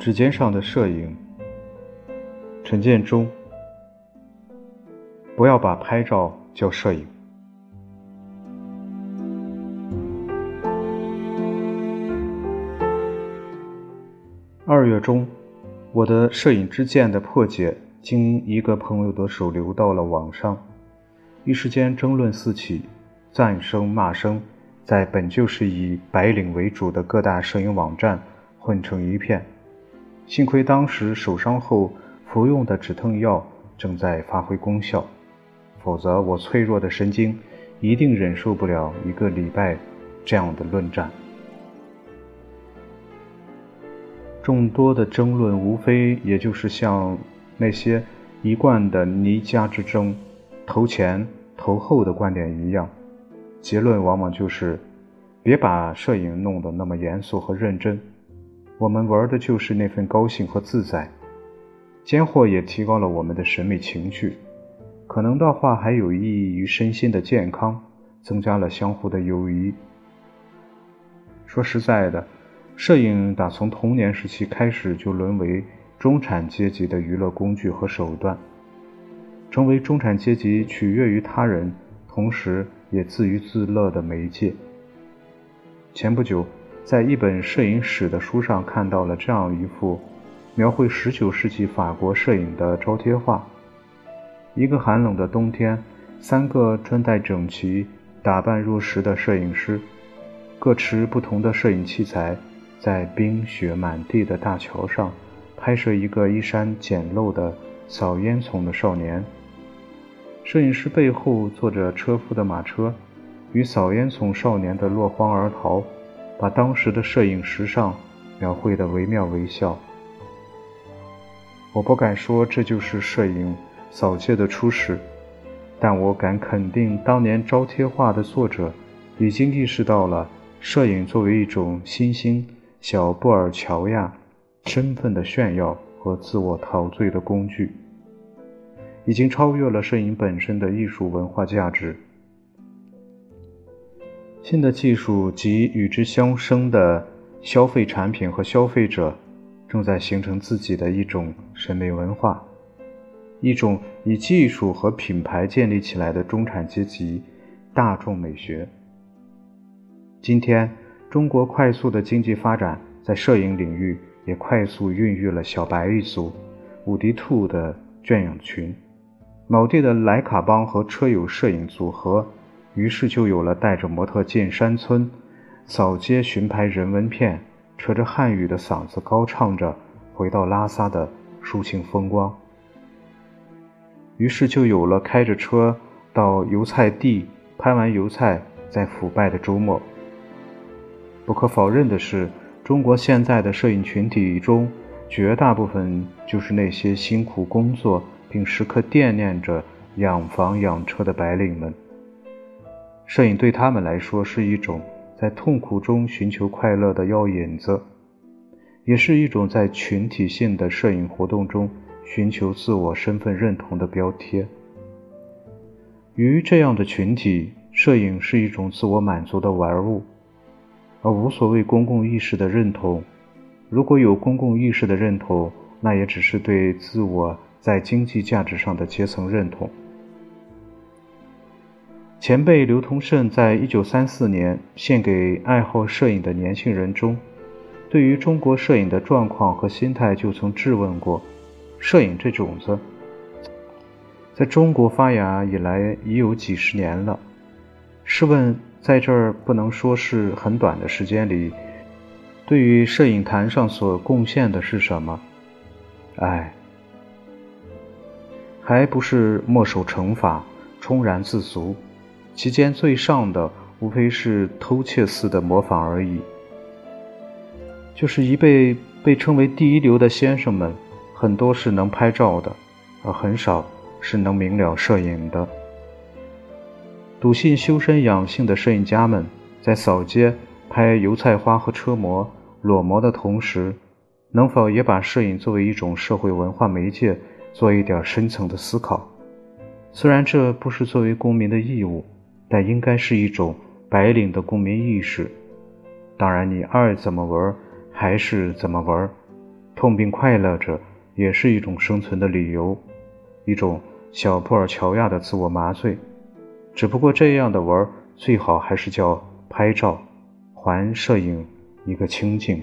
指尖上的摄影，陈建中。不要把拍照叫摄影。二月中，我的摄影之剑的破解，经一个朋友的手流到了网上，一时间争论四起，赞声骂声，在本就是以白领为主的各大摄影网站混成一片。幸亏当时受伤后服用的止痛药正在发挥功效，否则我脆弱的神经一定忍受不了一个礼拜这样的论战。众多的争论，无非也就是像那些一贯的尼加之争、投前投后的观点一样，结论往往就是：别把摄影弄得那么严肃和认真。我们玩的就是那份高兴和自在，间或也提高了我们的审美情趣，可能的话还有益于身心的健康，增加了相互的友谊。说实在的。摄影打从童年时期开始就沦为中产阶级的娱乐工具和手段，成为中产阶级取悦于他人，同时也自娱自乐的媒介。前不久，在一本摄影史的书上看到了这样一幅描绘19世纪法国摄影的招贴画：一个寒冷的冬天，三个穿戴整齐、打扮入时的摄影师，各持不同的摄影器材。在冰雪满地的大桥上，拍摄一个衣衫简陋的扫烟囱的少年。摄影师背后坐着车夫的马车，与扫烟囱少年的落荒而逃，把当时的摄影时尚描绘得惟妙惟肖。我不敢说这就是摄影扫街的初始，但我敢肯定，当年招贴画的作者已经意识到了摄影作为一种新兴。小布尔乔亚身份的炫耀和自我陶醉的工具，已经超越了摄影本身的艺术文化价值。新的技术及与之相生的消费产品和消费者，正在形成自己的一种审美文化，一种以技术和品牌建立起来的中产阶级大众美学。今天。中国快速的经济发展，在摄影领域也快速孕育了小白一族、伍迪兔的圈养群，某地的莱卡帮和车友摄影组合，于是就有了带着模特进山村、扫街寻拍人文片、扯着汉语的嗓子高唱着“回到拉萨”的抒情风光。于是就有了开着车到油菜地拍完油菜再腐败的周末。不可否认的是，中国现在的摄影群体中，绝大部分就是那些辛苦工作并时刻惦念着养房养车的白领们。摄影对他们来说是一种在痛苦中寻求快乐的药引子，也是一种在群体性的摄影活动中寻求自我身份认同的标贴。于这样的群体，摄影是一种自我满足的玩物。而无所谓公共意识的认同，如果有公共意识的认同，那也只是对自我在经济价值上的阶层认同。前辈刘同胜在一九三四年献给爱好摄影的年轻人中，对于中国摄影的状况和心态，就曾质问过：摄影这种子，在中国发芽以来已有几十年了，试问？在这儿不能说是很短的时间里，对于摄影坛上所贡献的是什么？哎，还不是墨守成法、充然自足，其间最上的无非是偷窃似的模仿而已。就是一辈被称为第一流的先生们，很多是能拍照的，而很少是能明了摄影的。笃信修身养性的摄影家们，在扫街拍油菜花和车模裸模的同时，能否也把摄影作为一种社会文化媒介做一点深层的思考？虽然这不是作为公民的义务，但应该是一种白领的公民意识。当然，你爱怎么玩还是怎么玩，痛并快乐着，也是一种生存的理由，一种小布尔乔亚的自我麻醉。只不过这样的玩，最好还是叫拍照，还摄影一个清静。